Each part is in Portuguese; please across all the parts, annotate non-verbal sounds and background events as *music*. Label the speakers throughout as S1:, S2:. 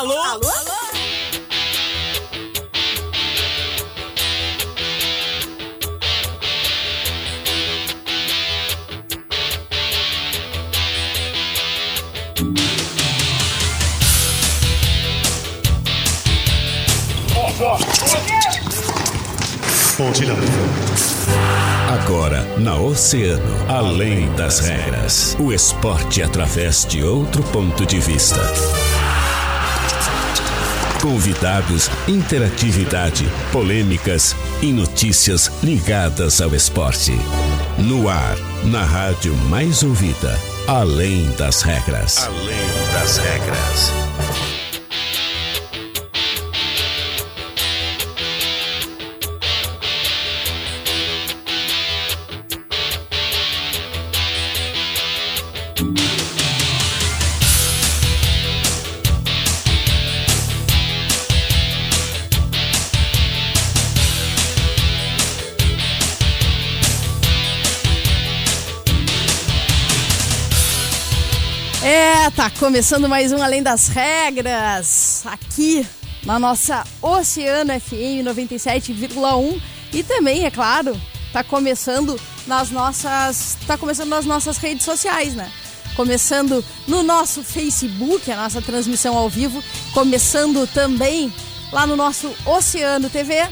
S1: Alô? Alô? Alô?
S2: Agora na Oceano, além das regras, o esporte através de outro ponto de vista. Convidados, interatividade, polêmicas e notícias ligadas ao esporte. No ar, na rádio mais ouvida, além das regras. Além das regras.
S3: Tá começando mais um Além das Regras, aqui na nossa Oceano FM 97,1 e também, é claro, tá começando nas nossas, tá começando nas nossas redes sociais, né? Começando no nosso Facebook, a nossa transmissão ao vivo, começando também lá no nosso Oceano TV.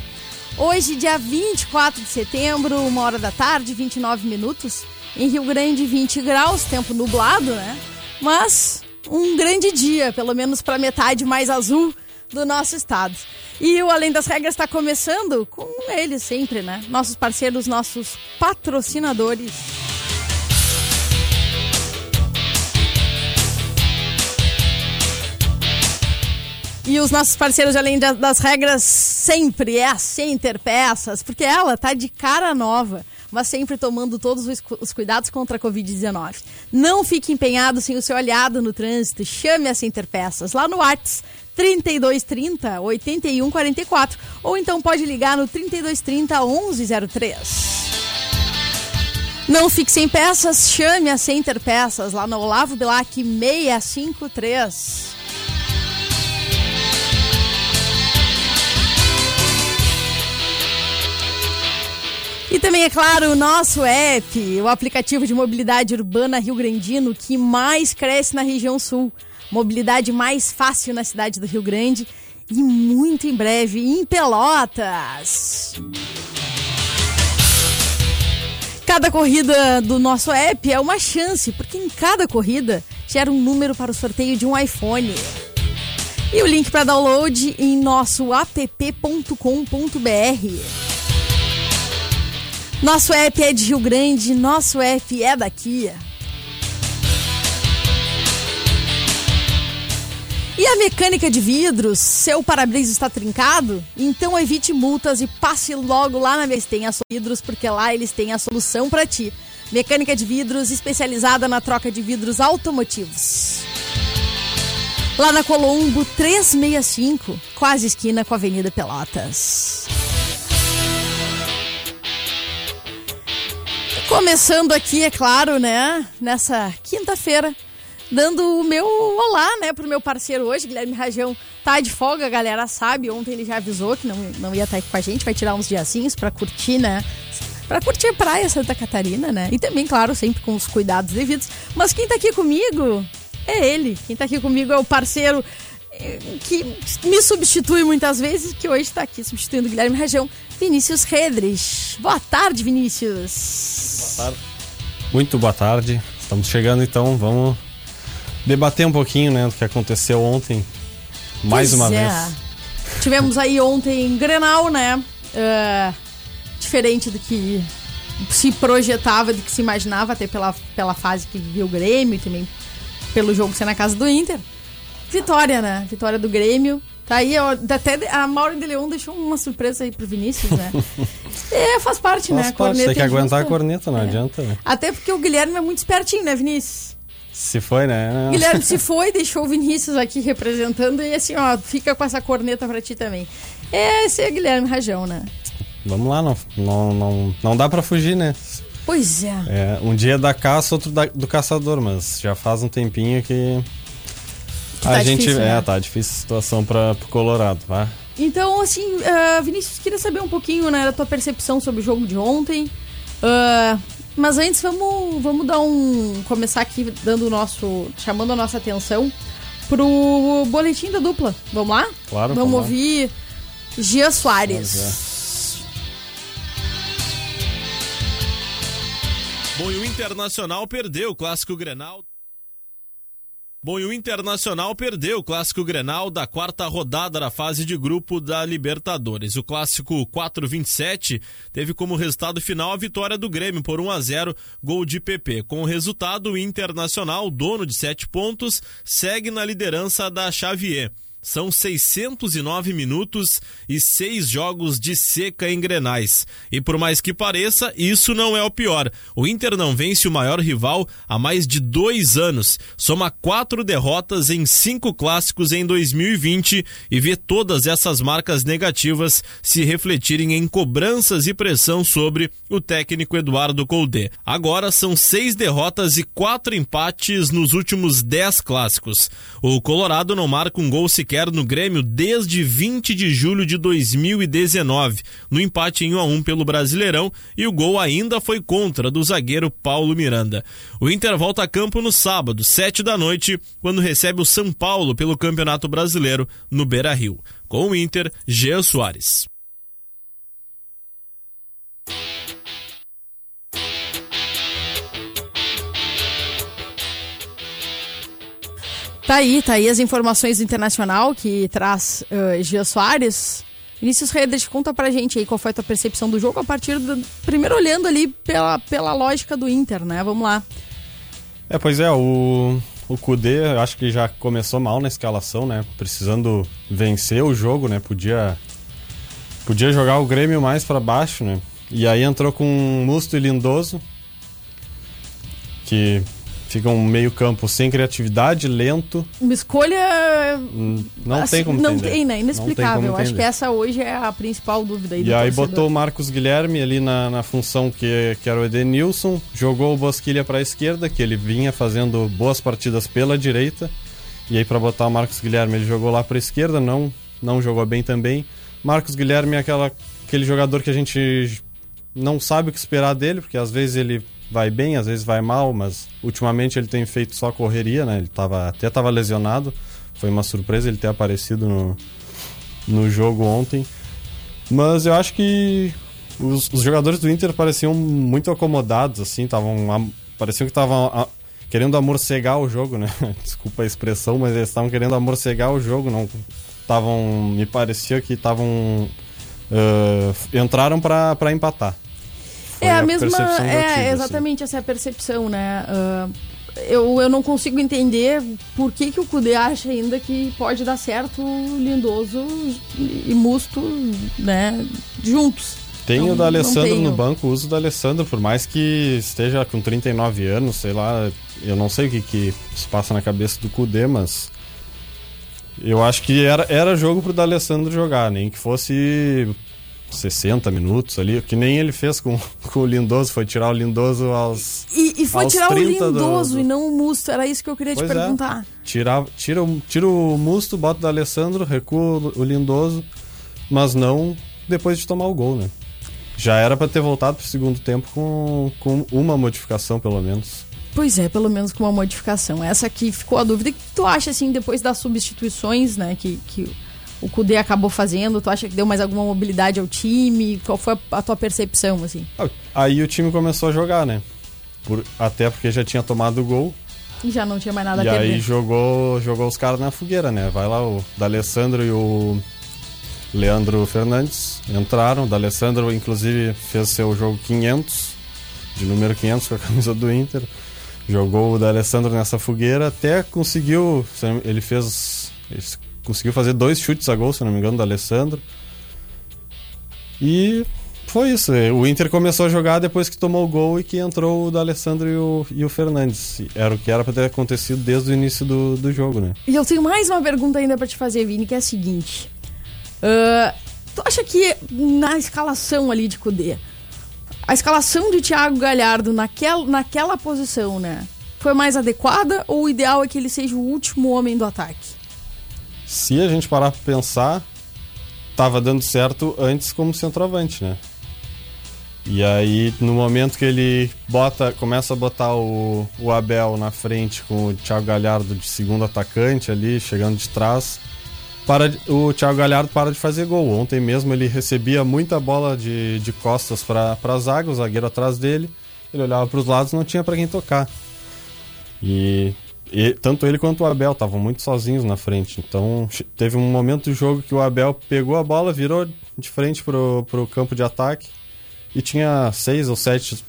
S3: Hoje, dia 24 de setembro, uma hora da tarde, 29 minutos. Em Rio Grande, 20 graus, tempo nublado, né? Mas um grande dia, pelo menos para metade mais azul do nosso estado. E o Além das Regras está começando com eles sempre, né? Nossos parceiros, nossos patrocinadores. E os nossos parceiros de Além das Regras sempre é a Center Peças, porque ela tá de cara nova mas sempre tomando todos os cuidados contra a Covid-19. Não fique empenhado sem o seu aliado no trânsito. Chame a Center Peças lá no Whats 3230 8144 ou então pode ligar no 3230 1103. Não fique sem peças, chame a Center Peças lá no Olavo Bilac 653. E também, é claro, o nosso app, o aplicativo de mobilidade urbana Rio Grandino que mais cresce na região sul. Mobilidade mais fácil na cidade do Rio Grande e muito em breve em Pelotas. Cada corrida do nosso app é uma chance, porque em cada corrida gera um número para o sorteio de um iPhone. E o link para download em nosso app.com.br. Nosso app é de Rio Grande, nosso app é daqui. E a mecânica de vidros? Seu para-brisa está trincado? Então evite multas e passe logo lá na vez tem a Vidros, porque lá eles têm a solução para ti. Mecânica de vidros especializada na troca de vidros automotivos. Lá na Colombo 365, quase esquina com a Avenida Pelotas. Começando aqui, é claro, né? Nessa quinta-feira, dando o meu olá, né, pro meu parceiro hoje, Guilherme Rajão. Tá de folga, a galera sabe. Ontem ele já avisou que não, não ia estar aqui com a gente, vai tirar uns diazinhos pra curtir, né? Pra curtir a praia Santa Catarina, né? E também, claro, sempre com os cuidados devidos. Mas quem tá aqui comigo é ele. Quem tá aqui comigo é o parceiro que me substitui muitas vezes, que hoje está aqui substituindo o Guilherme Rajão, Vinícius Redrich. Boa tarde, Vinícius.
S4: Boa tarde. Muito boa tarde. Estamos chegando então, vamos debater um pouquinho, né, do que aconteceu ontem. Mais
S3: Pois
S4: uma
S3: é.
S4: vez.
S3: Tivemos aí ontem Grenal, né? É, diferente do que se projetava, do que se imaginava, até pela, pela fase que vivia o Grêmio e também pelo jogo ser na casa do Inter. Vitória, né? Vitória do Grêmio. Tá aí, ó, até a Mauro de Leão deixou uma surpresa aí pro Vinícius, né? *laughs* é, faz parte, né?
S4: Faz parte, tem que
S3: é
S4: aguentar a
S3: justa.
S4: corneta, não
S3: É.
S4: adianta. né?
S3: Até porque o Guilherme é muito espertinho, né, Vinícius?
S4: Se foi, né?
S3: Guilherme *laughs* se foi, deixou o Vinícius aqui representando e assim, ó, fica com essa corneta pra ti também. Esse é Guilherme Rajão, né?
S4: Vamos lá, não, não, não, não dá pra fugir, né?
S3: Pois é.
S4: É, um dia é da caça, outro da- do caçador, mas já faz um tempinho que a tá gente difícil, é, né? tá difícil a situação para o Colorado, tá?
S3: Então, assim, uh, Vinícius, queria saber um pouquinho né, da tua percepção sobre o jogo de ontem. Uh, mas antes, vamos, vamos dar um. começar aqui dando o nosso. chamando a nossa atenção pro boletim da dupla. Vamos lá?
S4: Claro.
S3: Vamos, vamos ouvir Gia Soares.
S1: Bom, e o Internacional perdeu o clássico Grenal. Bom, e o Internacional perdeu o clássico Grenal da quarta rodada da fase de grupo da Libertadores. O clássico 427 teve como resultado final a vitória do Grêmio por 1 a 0, gol de PP. Com o resultado, o Internacional, dono de sete pontos, segue na liderança da Xavier. São 609 minutos e seis jogos de seca em grenais. E por mais que pareça, isso não é o pior. O Inter não vence o maior rival há mais de dois anos. Soma quatro derrotas em cinco clássicos em 2020 e vê todas essas marcas negativas se refletirem em cobranças e pressão sobre o técnico Eduardo Colde. Agora são seis derrotas e quatro empates nos últimos dez clássicos. O Colorado não marca um gol sequer no Grêmio desde 20 de julho de 2019, no empate em 1 a 1 pelo Brasileirão, e o gol ainda foi contra do zagueiro Paulo Miranda. O Inter volta a campo no sábado, 7 da noite, quando recebe o São Paulo pelo Campeonato Brasileiro no Beira-Rio. Com o Inter, Jean Soares.
S3: Tá aí, tá aí as informações do Internacional que traz uh, Gia Soares. Vinícius Redes, conta pra gente aí qual foi a tua percepção do jogo a partir do. Primeiro olhando ali pela, pela lógica do Inter, né? Vamos lá.
S4: É, pois é, o, o Kudê acho que já começou mal na escalação, né? Precisando vencer o jogo, né? Podia. Podia jogar o Grêmio mais para baixo, né? E aí entrou com Musto e Lindoso. Que Fica um meio campo sem criatividade, lento.
S3: Uma escolha...
S4: Hum, não assim, tem como
S3: Não
S4: entender.
S3: tem, né? Inexplicável. Acho que essa hoje é a principal dúvida aí
S4: E aí torcedor. botou o Marcos Guilherme ali na, na função que, que era o Edenilson, jogou o Bosquilha para a esquerda, que ele vinha fazendo boas partidas pela direita. E aí para botar o Marcos Guilherme ele jogou lá para a esquerda, não, não jogou bem também. Marcos Guilherme é aquela, aquele jogador que a gente não sabe o que esperar dele, porque às vezes ele vai bem, às vezes vai mal, mas ultimamente ele tem feito só correria, né? Ele tava, até estava lesionado. Foi uma surpresa ele ter aparecido no, no jogo ontem. Mas eu acho que os, os jogadores do Inter pareciam muito acomodados, assim, estavam. Pareciam que estavam querendo amorcegar o jogo, né? *laughs* Desculpa a expressão, mas eles estavam querendo amorcegar o jogo, não estavam. Me parecia que estavam. Uh, entraram para empatar.
S3: Foi é a, a mesma. É, assim. exatamente assim. essa é a percepção, né? Uh, eu, eu não consigo entender por que, que o Kudê acha ainda que pode dar certo Lindoso e Musto, né, juntos.
S4: Tem não, o da Alessandro no banco, o uso da Alessandro, por mais que esteja com 39 anos, sei lá, eu não sei o que, que se passa na cabeça do Kudê, mas eu acho que era, era jogo pro D'Alessandro jogar, nem que fosse 60 minutos ali, que nem ele fez com, *laughs* com o Lindoso, foi tirar o Lindoso aos.
S3: E, e foi tirar o Lindoso do, do... e não o Musto, era isso que eu queria pois te é. perguntar.
S4: É. Tira, tira, tira o Musto, bota o da Alessandro, recua o Lindoso, mas não depois de tomar o gol, né? Já era para ter voltado pro segundo tempo com, com uma modificação, pelo menos.
S3: Pois é, pelo menos com uma modificação. Essa aqui ficou a dúvida. O que tu acha, assim, depois das substituições, né, que, que o Kudê acabou fazendo? Tu acha que deu mais alguma mobilidade ao time? Qual foi a tua percepção, assim?
S4: Ah, aí o time começou a jogar, né? Por, até porque já tinha tomado o gol.
S3: E já não tinha mais nada
S4: e
S3: a perder.
S4: E aí jogou, jogou os caras na fogueira, né? Vai lá o D'Alessandro e o Leandro Fernandes entraram. O D'Alessandro, inclusive, fez seu jogo 500, de número 500 com a *laughs* camisa do Inter. Jogou o D'Alessandro nessa fogueira, até conseguiu... Ele fez conseguiu fazer dois chutes a gol, se não me engano, do Alessandro. E foi isso. O Inter começou a jogar depois que tomou o gol e que entrou o do Alessandro e o, e o Fernandes. Era o que era para ter acontecido desde o início do, do jogo, né?
S3: E eu tenho mais uma pergunta ainda para te fazer, Vini, que é a seguinte. Uh, tu acha que na escalação ali de Cudê, a escalação de Thiago Galhardo naquel, naquela posição, né? foi mais adequada ou o ideal é que ele seja o último homem do ataque?
S4: Se a gente parar pra pensar, tava dando certo antes como centroavante, né? E aí, no momento que ele bota, começa a botar o, o Abel na frente com o Thiago Galhardo de segundo atacante ali, chegando de trás, para, o Thiago Galhardo para de fazer gol. Ontem mesmo ele recebia muita bola de, de costas para a zaga, o zagueiro atrás dele. Ele olhava para os lados não tinha para quem tocar. E, e, tanto ele quanto o Abel estavam muito sozinhos na frente. Então teve um momento do jogo que o Abel pegou a bola, virou de frente pro, pro campo de ataque e tinha seis ou sete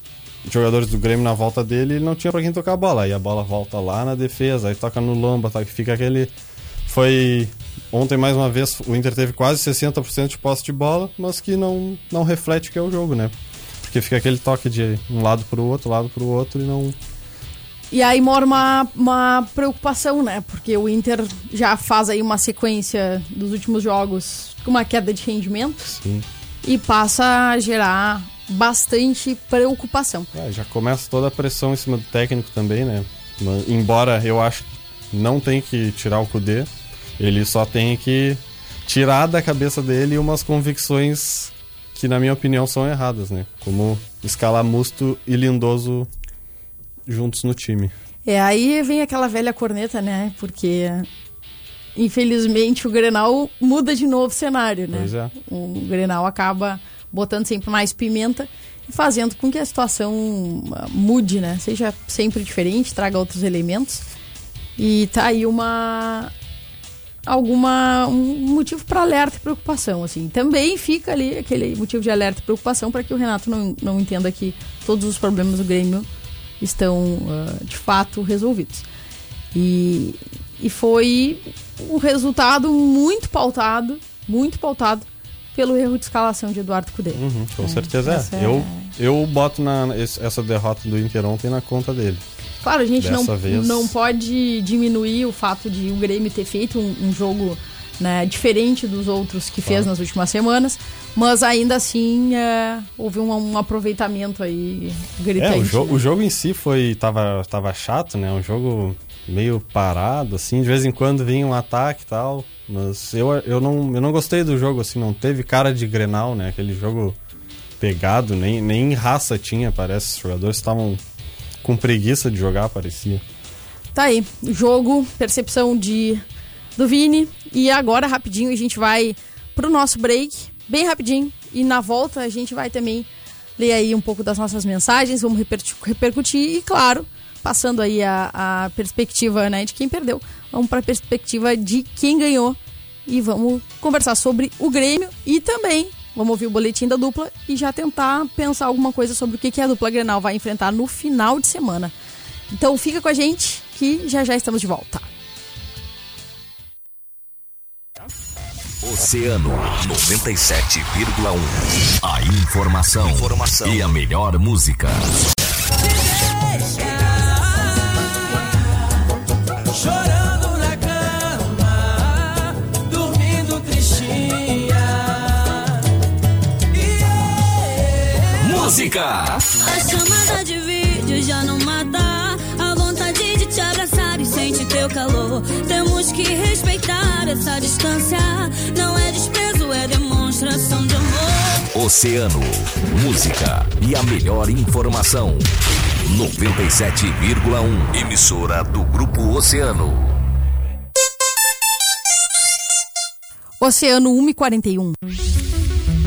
S4: jogadores do Grêmio na volta dele e não tinha para quem tocar a bola. Aí a bola volta lá na defesa, aí toca no lomba, tá, fica aquele. Foi. Ontem, mais uma vez, o Inter teve quase 60% de posse de bola, mas que não, não reflete o que é o jogo, né? Porque fica aquele toque de um lado pro outro, lado pro outro e não.
S3: E aí mora uma, uma preocupação, né? Porque o Inter já faz aí uma sequência dos últimos jogos com uma queda de rendimento.
S4: Sim.
S3: E passa a gerar bastante preocupação.
S4: É, já começa toda a pressão em cima do técnico também, né? Embora eu acho que não tem que tirar o Kudê, ele só tem que tirar da cabeça dele umas convicções que, na minha opinião, são erradas, né? Como escalar Musto e Lindoso juntos no time.
S3: É, aí vem aquela velha corneta, né? Porque infelizmente o Grenal muda de novo o cenário, né?
S4: Pois é.
S3: O Grenal acaba botando sempre mais pimenta e fazendo com que a situação ah, mude, né? Seja sempre diferente, traga outros elementos. E tá aí uma alguma um motivo para alerta e preocupação, assim. Também fica ali aquele motivo de alerta e preocupação para que o Renato não, não entenda que todos os problemas do Grêmio estão uh, de fato resolvidos. E, e foi um resultado muito pautado, muito pautado pelo erro de escalação de Eduardo Cudê.
S4: Uhum, com é, certeza é. é. Eu, eu boto na, essa derrota do Inter ontem na conta dele.
S3: Claro, a gente não, vez... não pode diminuir o fato de o Grêmio ter feito um, um jogo né, diferente dos outros que fez nas últimas semanas, mas ainda assim é, houve um, um, aproveitamento aí gritante.
S4: É, o, jo o jogo em si foi tava, tava chato, né? Um jogo meio parado, assim, de vez em quando vinha um ataque e tal, mas eu, eu, não, eu não gostei do jogo, assim, não teve cara de Grenal, né? Aquele jogo pegado, nem, nem raça tinha, parece, os jogadores estavam com preguiça de jogar, parecia.
S3: Tá aí, jogo, percepção de do Vini. E agora, rapidinho, a gente vai pro nosso break, bem rapidinho. E na volta a gente vai também ler aí um pouco das nossas mensagens, vamos repercutir e, claro, passando aí a, a perspectiva né, de quem perdeu, vamos para a perspectiva de quem ganhou e vamos conversar sobre o Grêmio e também vamos ouvir o boletim da dupla e já tentar pensar alguma coisa sobre o que a dupla Grenal vai enfrentar no final de semana. Então fica com a gente que já já estamos de volta.
S2: Oceano 97,1. A informação, informação, e a melhor música.
S5: Chorando na cama, dormindo tristinha.
S2: Yeah. Música.
S6: A chamada de vídeo já não mata a vontade de te abraçar e sentir teu calor. Temos que respeitar essa distância. Não é desprezo, é demonstração de amor.
S2: Oceano, música e a melhor informação. 97,1 emissora do Grupo Oceano.
S3: Oceano 1 e 41.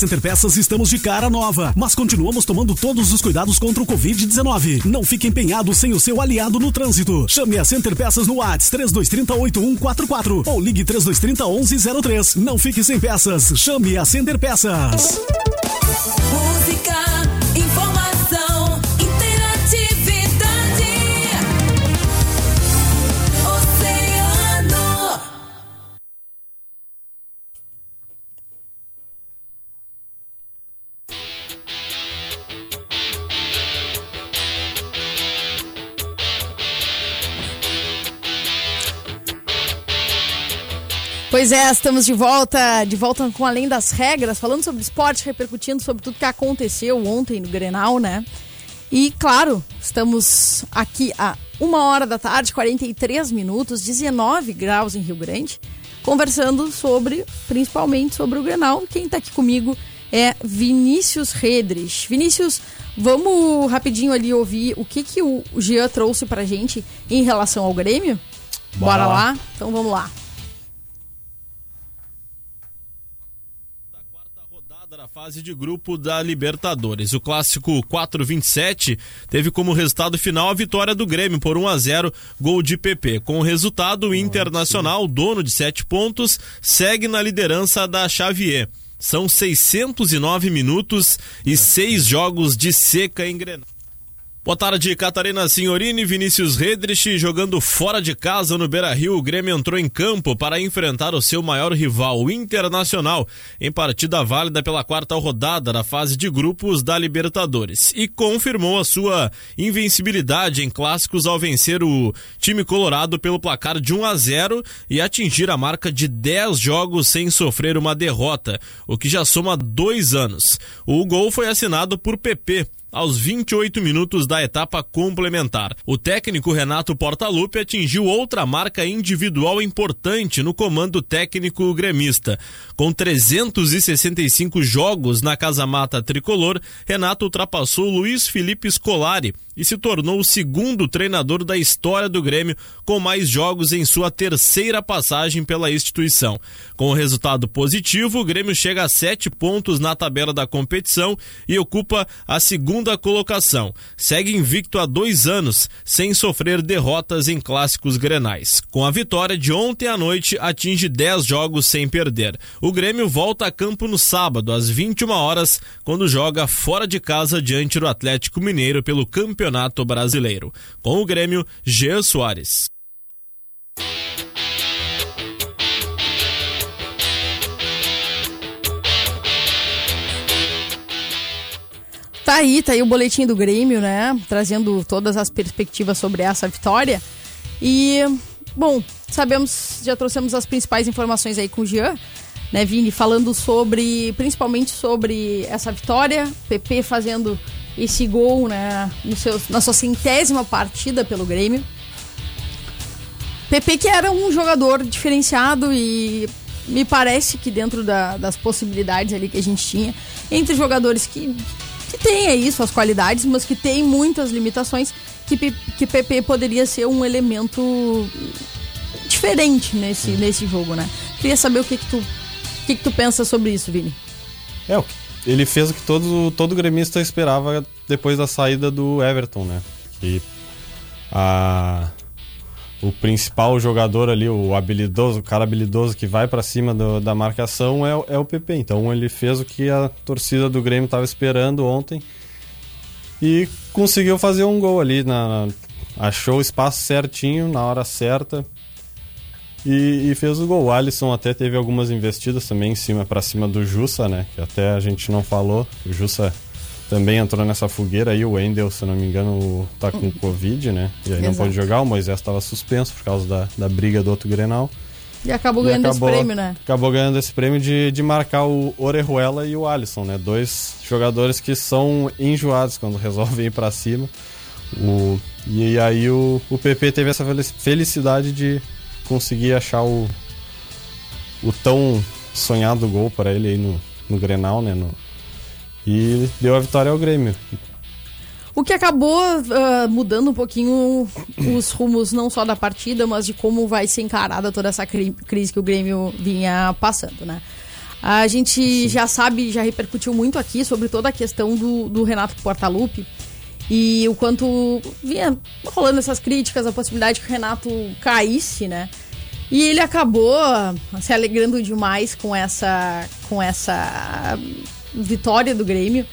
S7: Center Peças estamos de cara nova, mas continuamos tomando todos os cuidados contra o Covid-19. Não fique empenhado sem o seu aliado no trânsito. Chame a Center Peças no WhatsApp 3230 8144 ou ligue 3230 1103. Não fique sem peças. Chame a Center Peças.
S5: Música, informação,
S3: Pois é, estamos de volta, de volta com Além das Regras, falando sobre esporte, repercutindo sobre tudo que aconteceu ontem no Grenal, né? E claro, estamos aqui a uma hora da tarde, 43 minutos, 19 graus em Rio Grande, conversando sobre, principalmente sobre o Grenal. Quem tá aqui comigo é Vinícius Redrich. Vinícius, vamos rapidinho ali ouvir o que, que o Jean trouxe pra gente em relação ao Grêmio? Bora,
S4: Bora lá.
S3: lá? Então vamos lá.
S1: rodada da fase de grupo da Libertadores. O clássico 427 teve como resultado final a vitória do Grêmio por 1 a 0, gol de PP. Com o resultado, o Internacional, dono de 7 pontos, segue na liderança da Xavier. São 609 minutos e 6 jogos de seca em Grenal. Boa tarde, Catarina Signorini, Vinícius Redrich, jogando fora de casa no Beira-Rio, o Grêmio entrou em campo para enfrentar o seu maior rival, o Internacional, em partida válida pela quarta rodada da fase de grupos da Libertadores, e confirmou a sua invencibilidade em clássicos ao vencer o time colorado pelo placar de 1 a 0 e atingir a marca de 10 jogos sem sofrer uma derrota, o que já soma dois anos. O gol foi assinado por PP, aos 28 minutos da etapa complementar. O técnico Renato Portaluppi atingiu outra marca individual importante no comando técnico gremista. Com 365 jogos na casa-mata tricolor, Renato ultrapassou Luiz Felipe Scolari e se tornou o segundo treinador da história do Grêmio com mais jogos em sua terceira passagem pela instituição. Com o resultado positivo, o Grêmio chega a sete pontos na tabela da competição e ocupa a segunda colocação. Segue invicto há dois anos, sem sofrer derrotas em clássicos grenais. Com a vitória de ontem à noite, atinge 10 jogos sem perder. O Grêmio volta a campo no sábado, às 21 horas, quando joga fora de casa diante do Atlético Mineiro pelo Campeonato Brasileiro. Com o Grêmio, Jean Soares.
S3: Tá aí, tá aí o boletim do Grêmio, né? Trazendo todas as perspectivas sobre essa vitória. E, bom, sabemos, já trouxemos as principais informações aí com o Jean, né, Vini? Falando sobre, principalmente sobre essa vitória, PP fazendo esse gol, né, no seu, na sua centésima partida pelo Grêmio. PP que era um jogador diferenciado e me parece que dentro da- das possibilidades ali que a gente tinha, entre jogadores que, que têm aí suas qualidades, mas que têm muitas limitações, que, que PP poderia ser um elemento diferente nesse, nesse jogo, né? Queria saber o que que tu, o que que tu pensa sobre isso, Vini.
S4: É, o que- ele fez o que todo, todo gremista esperava depois da saída do Everton, né? Que a, o principal jogador ali, o habilidoso, o cara habilidoso que vai pra cima do- da marcação é, é o PP. Então ele fez o que a torcida do Grêmio estava esperando ontem e conseguiu fazer um gol ali. Na, achou o espaço certinho, na hora certa. E, e fez o gol. O Alisson até teve algumas investidas também em cima para cima do Jussa, né? Que até a gente não falou. O Jussa também entrou nessa fogueira aí. O Wendel, se não me engano, tá com Covid, né? E aí não pode jogar. O Moisés estava suspenso por causa da, da briga do outro Grenal.
S3: E acabou
S4: E
S3: ganhando
S4: acabou,
S3: esse prêmio, né?
S4: Acabou ganhando esse prêmio de, de marcar o Orejuela e o Alisson, né? Dois jogadores que são enjoados quando *laughs* resolvem ir pra cima. O, e aí o, o PP teve essa felici- felicidade de conseguir achar o, o tão sonhado gol para ele aí no, no Grenal, né? No- e deu a vitória ao Grêmio.
S3: O que acabou ah, mudando um pouquinho os rumos, não só da partida, mas de como vai ser encarada toda essa cri- crise que o Grêmio vinha passando, né? A gente já sabe, já repercutiu muito aqui sobre toda a questão do, do Renato Portaluppi e o quanto vinha rolando essas críticas, a possibilidade que o Renato caísse, né? E ele acabou se alegrando demais com essa, com essa vitória do Grêmio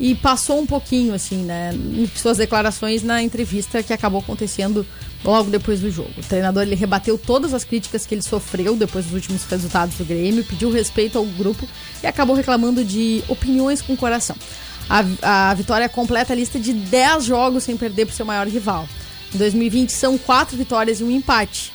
S3: e passou um pouquinho, assim, né, em suas declarações na entrevista que acabou acontecendo logo depois do jogo. O treinador ele rebateu todas as críticas que ele sofreu depois dos últimos resultados do Grêmio, pediu respeito ao grupo e acabou reclamando de opiniões com coração. A, a vitória completa a lista de 10 jogos sem perder para seu maior rival. Em 2020 são 4 vitórias e um empate.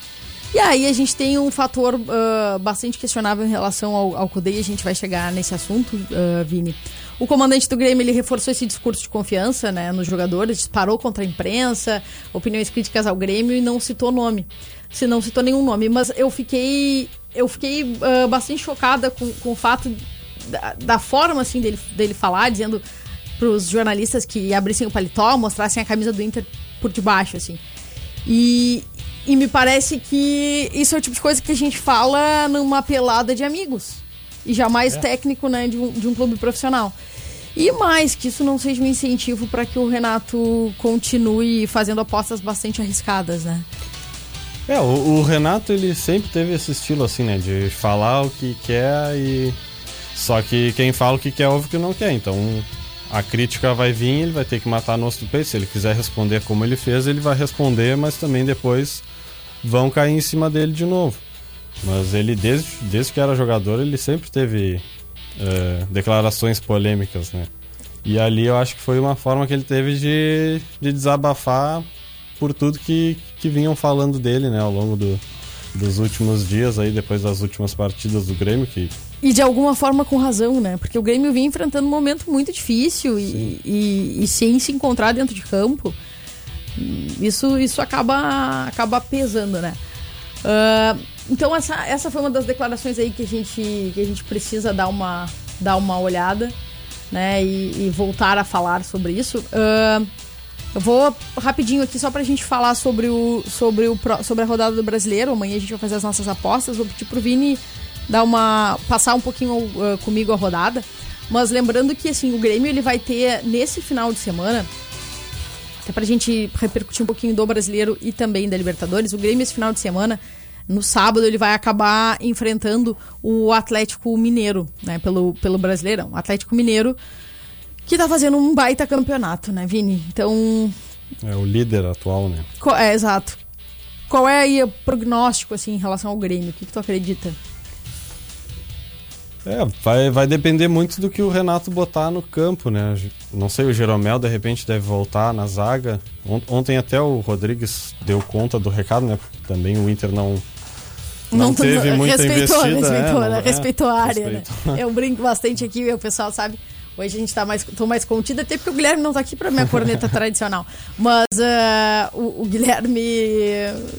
S3: E aí a gente tem um fator ah, bastante questionável em relação ao, ao e a gente vai chegar nesse assunto, ah, Vini. O comandante do Grêmio ele reforçou esse discurso de confiança né, nos jogadores, disparou contra a imprensa, opiniões críticas ao Grêmio e não citou nome. Se não citou nenhum nome. Mas eu fiquei. Eu fiquei ah, bastante chocada com, com o fato da, da forma assim dele, dele falar, dizendo pros jornalistas que abrissem o paletó, mostrassem a camisa do Inter por debaixo, assim. E, e me parece que isso é o tipo de coisa que a gente fala numa pelada de amigos. E jamais técnico, né, de um, de um clube profissional. E mais, que isso não seja um incentivo para que o Renato continue fazendo apostas bastante arriscadas, né?
S4: É, o, o Renato ele sempre teve esse estilo assim, né? De falar o que quer e. Só que quem fala o que quer ouve o que não quer. Então a crítica vai vir, ele vai ter que matar no osso do peito. Se ele quiser responder como ele fez, ele vai responder, mas também depois vão cair em cima dele de novo. Mas ele, desde, desde que era jogador, ele sempre teve é, declarações polêmicas, né? E ali eu acho que foi uma forma que ele teve de, de desabafar por tudo que, que vinham falando dele, né, ao longo do, dos últimos dias aí, depois das últimas partidas do Grêmio, que
S3: E de alguma forma com razão, né? Porque o Grêmio vinha enfrentando um momento muito difícil e, e, e sem se encontrar dentro de campo. Isso, isso acaba, acaba pesando, né? Ah, então essa, essa foi uma das declarações aí que a gente, que a gente precisa dar uma, dar uma olhada, né? E, e voltar a falar sobre isso. Ah, eu vou rapidinho aqui só pra gente falar sobre, o, sobre, o, sobre a rodada do brasileiro. Amanhã a gente vai fazer as nossas apostas. Vou pedir pro Vini dar uma. passar um pouquinho uh, comigo a rodada. Mas lembrando que assim, o Grêmio ele vai ter nesse final de semana. Até pra gente repercutir um pouquinho do brasileiro e também da Libertadores, o Grêmio esse final de semana, no sábado, ele vai acabar enfrentando o Atlético Mineiro, né? Pelo, pelo Brasileirão. O Atlético Mineiro que tá fazendo um baita campeonato, né, Vini? Então,
S4: é o líder atual, né?
S3: qual- é, exato. Qual é aí o prognóstico, assim, em relação ao Grêmio? O que, que tu acredita?
S4: É, vai, vai depender muito do que o Renato botar no campo, né? Não sei, o Jeromel de repente deve voltar na zaga. Ont- Ontem até o Rodrigues deu conta do recado, né? Também o Inter não, não, teve muita
S3: respeitou,
S4: investida.
S3: Respeitou,
S4: é,
S3: né?
S4: não- é,
S3: respeitou a área,
S4: respeitou.
S3: né? Eu brinco bastante aqui, o pessoal sabe. Hoje a gente tá mais, tô mais contida, até porque o Guilherme não tá aqui pra minha corneta *laughs* tradicional. Mas ah, o, o Guilherme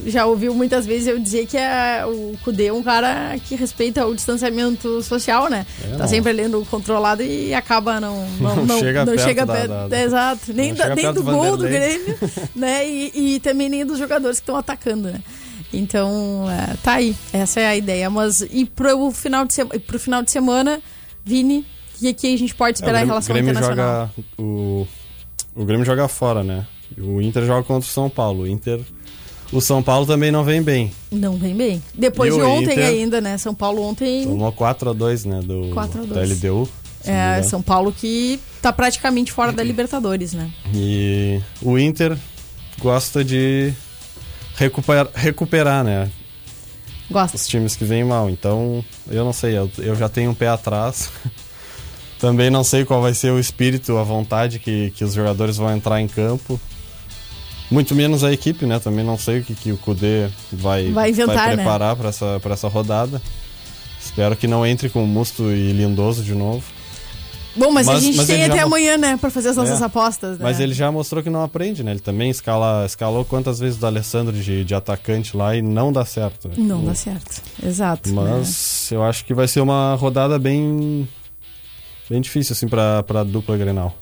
S3: já ouviu muitas vezes eu dizer que é, o Cudê é um cara que respeita o distanciamento social, né?
S4: É,
S3: tá
S4: não.
S3: sempre lendo controlado e acaba não, não,
S4: Não
S3: não,
S4: chega
S3: não
S4: perto
S3: chega
S4: da-
S3: perto.
S4: da-
S3: Exato. Nem, da- nem do
S4: do
S3: gol do. Grêmio, *laughs* né? E, e também nem dos jogadores que estão atacando, né? Então, é, tá aí. Essa é a ideia. Mas e pro final de, se... pro final de semana, Vini, o que aqui a gente pode
S4: É,
S3: esperar em
S4: Grêmio,
S3: relação ao
S4: Grêmio
S3: internacional?
S4: joga o, o Grêmio joga fora, né? O Inter joga contra o São Paulo. O Inter o São Paulo também não vem bem.
S3: Não vem bem. Depois
S4: E
S3: de ontem
S4: Inter?
S3: ainda, né? São Paulo ontem.
S4: Tomou 4 a 2, né, do
S3: 4 a 2.
S4: da LDU.
S3: É. São Paulo que tá praticamente fora da Libertadores, né?
S4: E o Inter gosta de recuperar, recuperar, né?
S3: Gosta.
S4: Os times que vêm mal. Então, eu não sei, eu, eu já tenho um pé atrás. *laughs* Também não sei qual vai ser o espírito, a vontade que, que os jogadores vão entrar em campo. Muito menos a equipe, né? Também não sei o que, que o Kudê vai,
S3: Vai inventar, né?
S4: preparar pra essa, pra essa rodada. Espero que não entre com Musto e Lindoso de novo.
S3: Bom, mas, a
S4: Mas-
S3: gente
S4: mas
S3: tem até amanhã, né, pra fazer as nossas
S4: É.
S3: apostas, né?
S4: Mas ele já mostrou que não aprende, né? Ele também escala, escalou quantas vezes do Alessandro de, de atacante lá e não dá certo. né?
S3: Não dá certo. Exato. né?
S4: Mas eu acho que vai ser uma rodada bem bem difícil assim pra, pra dupla Grenal.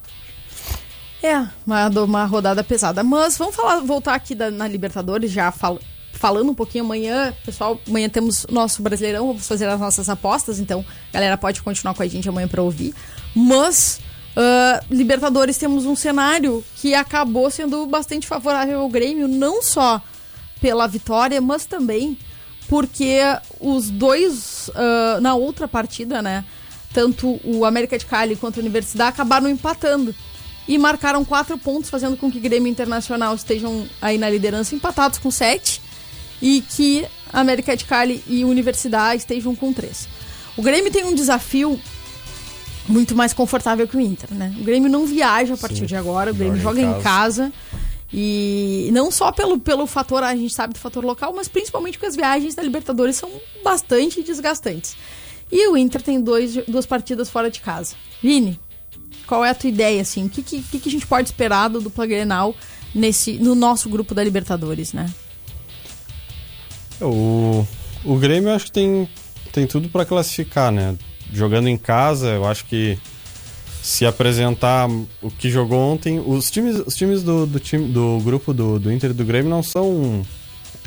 S3: É, uma, uma rodada pesada. Mas vamos falar, voltar aqui da- na Libertadores, já fal- falando um pouquinho amanhã. Pessoal, amanhã temos nosso Brasileirão, vamos fazer as nossas apostas, então galera pode continuar com a gente amanhã pra ouvir. Mas, ah, Libertadores temos um cenário que acabou sendo bastante favorável ao Grêmio, não só pela vitória, mas também porque os dois, ah, na outra partida, né? Tanto o América de Cali quanto a Universidade acabaram empatando. E marcaram quatro pontos, fazendo com que Grêmio Internacional estejam aí na liderança empatados com sete. E que América de Cali e Universidade estejam com três. O Grêmio tem um desafio muito mais confortável que o Inter, né? O Grêmio não viaja a partir
S4: Sim.
S3: de agora, o Grêmio
S4: Joga
S3: joga
S4: em
S3: em casa. E não só pelo, pelo fator, a gente sabe do fator local, mas principalmente porque as viagens da Libertadores são bastante desgastantes. E o Inter tem dois, duas partidas fora de casa. Vini, qual é a tua ideia, assim? O que, que, que a gente pode esperar do dupla Grenal nesse, no nosso grupo da Libertadores, né?
S4: O, o Grêmio acho que tem, tem tudo pra classificar, né? Jogando em casa, eu acho que se apresentar o que jogou ontem, os times, os times do, do, time, do grupo do, do Inter e do Grêmio não são.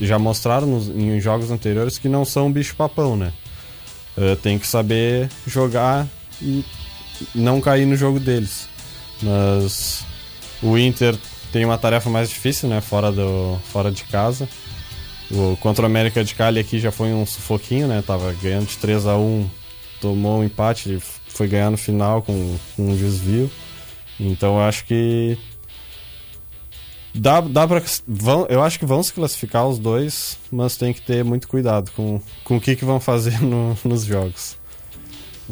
S4: Já mostraram nos, em jogos anteriores que não são bicho-papão, né? Eh, tem que saber jogar e não cair no jogo deles. Mas o Inter tem uma tarefa mais difícil, né? Fora, do, fora de casa. O, contra o América de Cali aqui já foi um sufoquinho, né? Tava ganhando de 3 a 1 tomou um empate foi ganhar no final com, com um desvio. Então eu acho que. Dá, dá pra. Vão, eu acho que vão se classificar os dois, mas tem que ter muito cuidado com, com o que, que vão fazer no- nos jogos.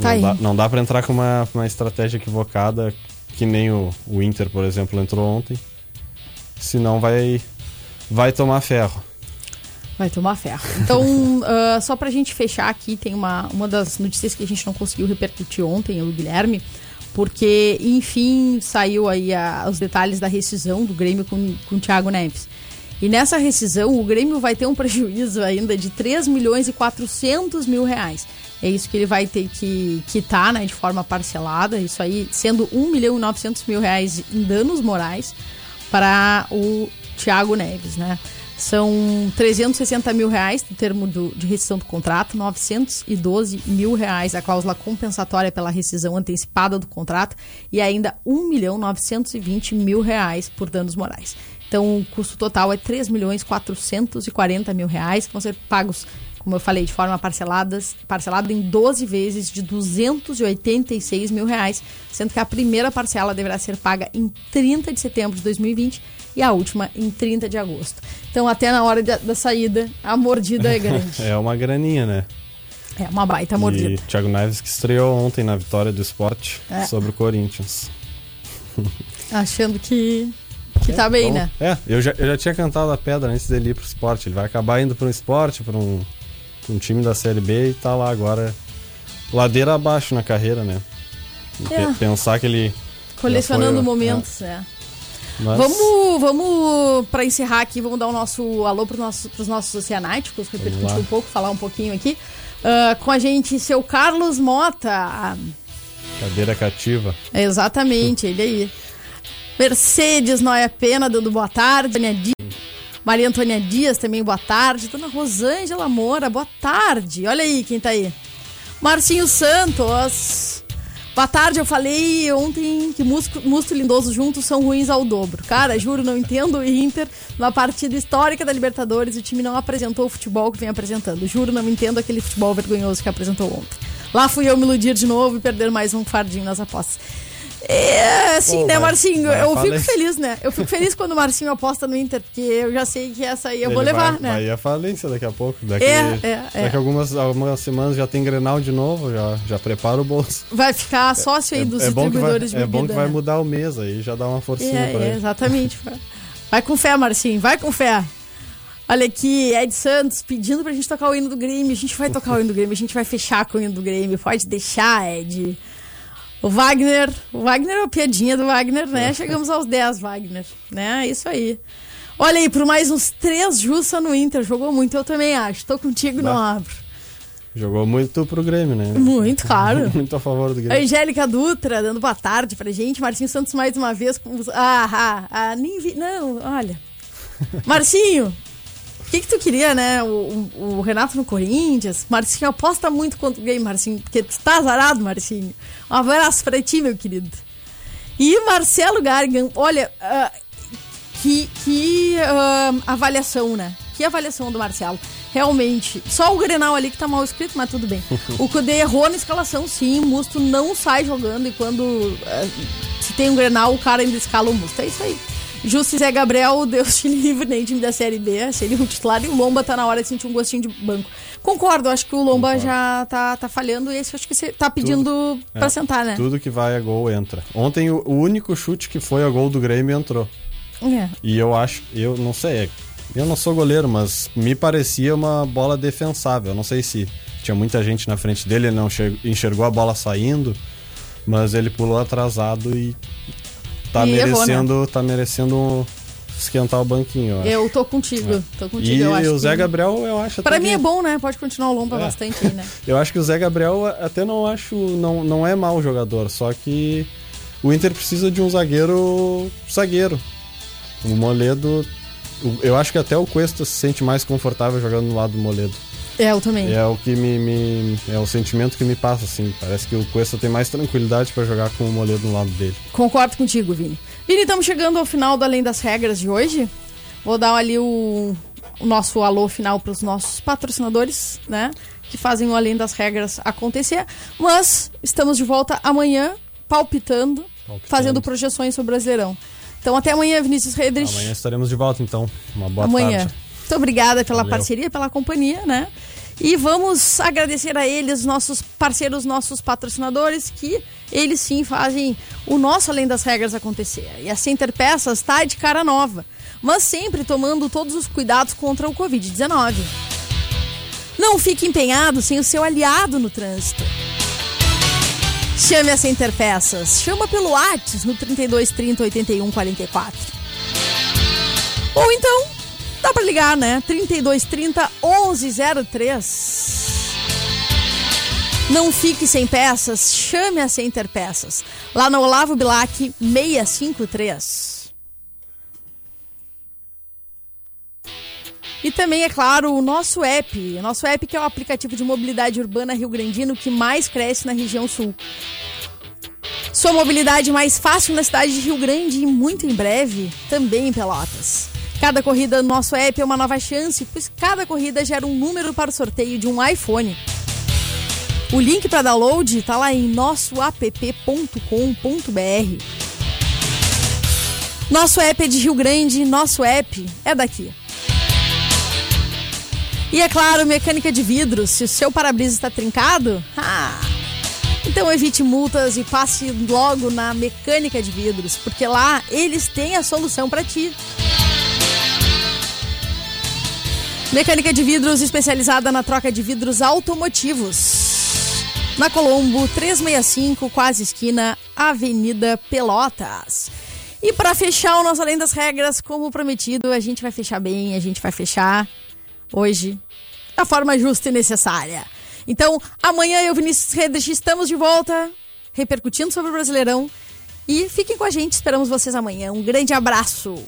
S3: Tá
S4: não, dá, não dá pra entrar com uma, uma estratégia equivocada, que nem o, o Inter, por exemplo, entrou ontem. Senão vai, vai tomar ferro.
S3: Vai tomar ferro. Então, *laughs* ah, só pra gente fechar aqui, tem uma, uma das notícias que a gente não conseguiu repercutir ontem, o Guilherme, porque, enfim, saiu aí a- os detalhes da rescisão do Grêmio com, com o Thiago Neves. E nessa rescisão, o Grêmio vai ter um *laughs* prejuízo ainda de 3 milhões e 400 mil reais. É isso que ele vai ter que quitar, né, de forma parcelada, isso aí sendo 1 milhão e 900 mil reais em danos morais para o Thiago Neves, né? São 360 mil reais no termo do- de rescisão do contrato, 912 mil reais a cláusula compensatória pela rescisão antecipada do contrato e ainda 1 milhão 920 mil reais por danos morais. Então o custo total é 3 milhões 440 mil reais que vão ser pagos, como eu falei, de forma parceladas, parcelada em 12 vezes de 286 mil reais, sendo que a primeira parcela deverá ser paga em 30 de setembro de 2020 e a última em 30 de agosto. Então, até na hora da, da saída, a mordida é grande. *laughs*
S4: É uma graninha, né?
S3: É uma baita mordida.
S4: E Thiago Neves que estreou ontem na vitória do esporte
S3: É.
S4: sobre o Corinthians. *laughs*
S3: Achando que, que tá bem,
S4: Então,
S3: né?
S4: É, eu já, eu já tinha cantado a pedra antes dele ir pro esporte. Ele vai acabar indo pro esporte, pra um, pra um time da Série B e tá lá agora ladeira abaixo na carreira, né?
S3: É.
S4: pe- Pensar que ele.
S3: Colecionando
S4: foi,
S3: momentos, é.
S4: Mas-
S3: Vamos, vamos para encerrar aqui, vamos dar o nosso alô para nosso, os nossos oceanáticos, repercutir um pouco, falar um pouquinho aqui. Ah, com a gente, seu Carlos Mota.
S4: Cadeira cativa.
S3: É exatamente, ele aí. Mercedes Noia Pena dando boa tarde. Maria Antônia Dias também, boa tarde. Dona Rosângela Moura, boa tarde. Olha aí quem tá aí. Marcinho Santos. Boa tarde, eu falei ontem que Musto, Musto e Lindoso juntos são ruins ao dobro. Cara, juro, não entendo o Inter. Numa partida histórica da Libertadores, o time não apresentou o futebol que vem apresentando. Juro, não entendo aquele futebol vergonhoso que apresentou ontem. Lá fui eu me iludir de novo e perder mais um fardinho nas apostas. É, assim,
S4: Pô,
S3: né, Marcinho?
S4: vai
S3: eu fico feliz, né? Eu fico feliz quando o Marcinho aposta no Inter, porque eu já sei que essa aí eu vou
S4: Ele
S3: levar,
S4: vai,
S3: né?
S4: Vai a falência daqui a pouco. Daqui,
S3: É, é, é.
S4: daqui a algumas, algumas semanas já tem Grenal de novo, já, já prepara o bolso.
S3: Vai ficar sócio aí dos
S4: é, que vai,
S3: distribuidores de
S4: é
S3: bebida.
S4: bom que vai
S3: né?
S4: mudar o mês aí, já dá uma forcinha pra
S3: É, é,
S4: ele.
S3: exatamente. *laughs* Vai com fé, Marcinho, vai com fé. Olha aqui, Ed Santos pedindo pra gente tocar o hino do Grêmio. A gente vai tocar o hino do Grêmio, a gente vai fechar com o hino do Grêmio. Pode deixar, Ed. O Wagner, o Wagner é a piadinha do Wagner, né? Chegamos aos 10, Wagner, né? Isso aí. Olha aí, por mais uns três Jussa no Inter, jogou muito, eu também acho. Tô contigo, não
S4: Bah.
S3: abro.
S4: Jogou muito pro Grêmio, né?
S3: Muito, claro. *laughs*
S4: muito a favor do
S3: A
S4: Grêmio.
S3: Angélica Dutra dando boa tarde pra gente. Marcinho Santos mais uma vez. Com... Ah, ah, ah, nem vi. Não, olha. *laughs* Marcinho, o que, que tu queria, né? O, o- o Renato no Corinthians. Marcinho aposta muito contra o game, Marcinho, porque tu tá azarado, Marcinho. Um abraço pra ti, meu querido. E Marcelo Gargan, olha, ah, que, que ah, avaliação, né? Que avaliação do Marcelo. Realmente, só o Grenal ali que tá mal escrito, mas tudo bem. *laughs* o Cudê errou na escalação, sim. O Musto não sai jogando e quando ah, se tem um Grenal, o cara ainda escala o Musto. É isso aí. Justo Zé Gabriel, Deus te *laughs* livre, nem time da Série B. Seria um titular e o Lomba tá na hora de sentir um gostinho de banco. Concordo, acho que o Lomba
S4: Concordo.
S3: já tá, tá falhando e esse acho que você tá pedindo pra
S4: É,
S3: sentar, né?
S4: Tudo que vai a gol entra. Ontem o, o único chute que foi a gol do Grêmio entrou.
S3: É.
S4: E eu acho, eu não sei, eu não sou goleiro, mas me parecia uma bola defensável. Não sei se tinha muita gente na frente dele, ele não enxer- enxergou a bola saindo, mas ele pulou atrasado e tá
S3: E né?
S4: merecendo, tá merecendo esquentar o banquinho. Eu.
S3: Eu tô contigo, tô contigo,
S4: e o Zé
S3: que-
S4: Gabriel, eu acho
S3: Pra
S4: até
S3: mim
S4: que-
S3: é bom, né? Pode continuar o Lomba
S4: É.
S3: bastante aí, né? *laughs*
S4: Eu acho que o Zé Gabriel até não acho. Não, não é mau jogador, só que o Inter precisa de um zagueiro. zagueiro. O Moledo. Eu acho que até o Cuesta se sente mais confortável jogando no lado do Moledo.
S3: É, eu também.
S4: É o que me, me- É o sentimento que me passa, assim. Parece que o Cuesta tem mais tranquilidade pra jogar com o Moledo no lado dele.
S3: Concordo contigo, Vini. Vini, estamos chegando ao final do Além das Regras de hoje. Vou dar ali o, o nosso alô final para os nossos patrocinadores, né? Que fazem o Além das Regras acontecer. Mas estamos de volta amanhã, palpitando,
S4: Palpitando.
S3: fazendo projeções sobre o Brasileirão. Então até amanhã, Vinícius Redrich.
S4: Amanhã estaremos de volta, então. Uma boa
S3: amanhã.
S4: tarde.
S3: Muito obrigada pela
S4: Valeu.
S3: parceria, pela companhia, né? E vamos agradecer a eles, nossos parceiros, nossos patrocinadores, que eles sim fazem o nosso Além das Regras acontecer. E a Center Peças está de cara nova, mas sempre tomando todos os cuidados contra o Covid-19. Não fique empenhado sem o seu aliado no trânsito. Chame a Center Peças. Chama pelo WhatsApp no 3230 8144. Ou então, dá pra ligar, né? 3230 1103. Não fique sem peças, chame a Center Peças. Lá no Olavo Bilac 653. E também, é claro, o nosso app. O nosso app que é o aplicativo de mobilidade urbana Rio Grandino que mais cresce na região sul. Sua mobilidade mais fácil na cidade de Rio Grande e muito em breve também em Pelotas. Cada corrida no nosso app é uma nova chance, pois cada corrida gera um número para o sorteio de um iPhone. O link para download está lá em nossoapp.com.br. Nosso app é de Rio Grande, nosso app é daqui. E é claro, mecânica de vidros. Se o seu para-brisa está trincado, ah, então evite multas e passe logo na mecânica de vidros, porque lá eles têm a solução para ti. Mecânica de vidros especializada na troca de vidros automotivos. Na Colombo 365, quase esquina, Avenida Pelotas. E para fechar o nosso Além das Regras, como prometido, a gente vai fechar bem, a gente vai fechar hoje da forma justa e necessária. Então, amanhã eu Vinícius Redrich estamos de volta, repercutindo sobre o Brasileirão. E fiquem com a gente, esperamos vocês amanhã. Um grande abraço.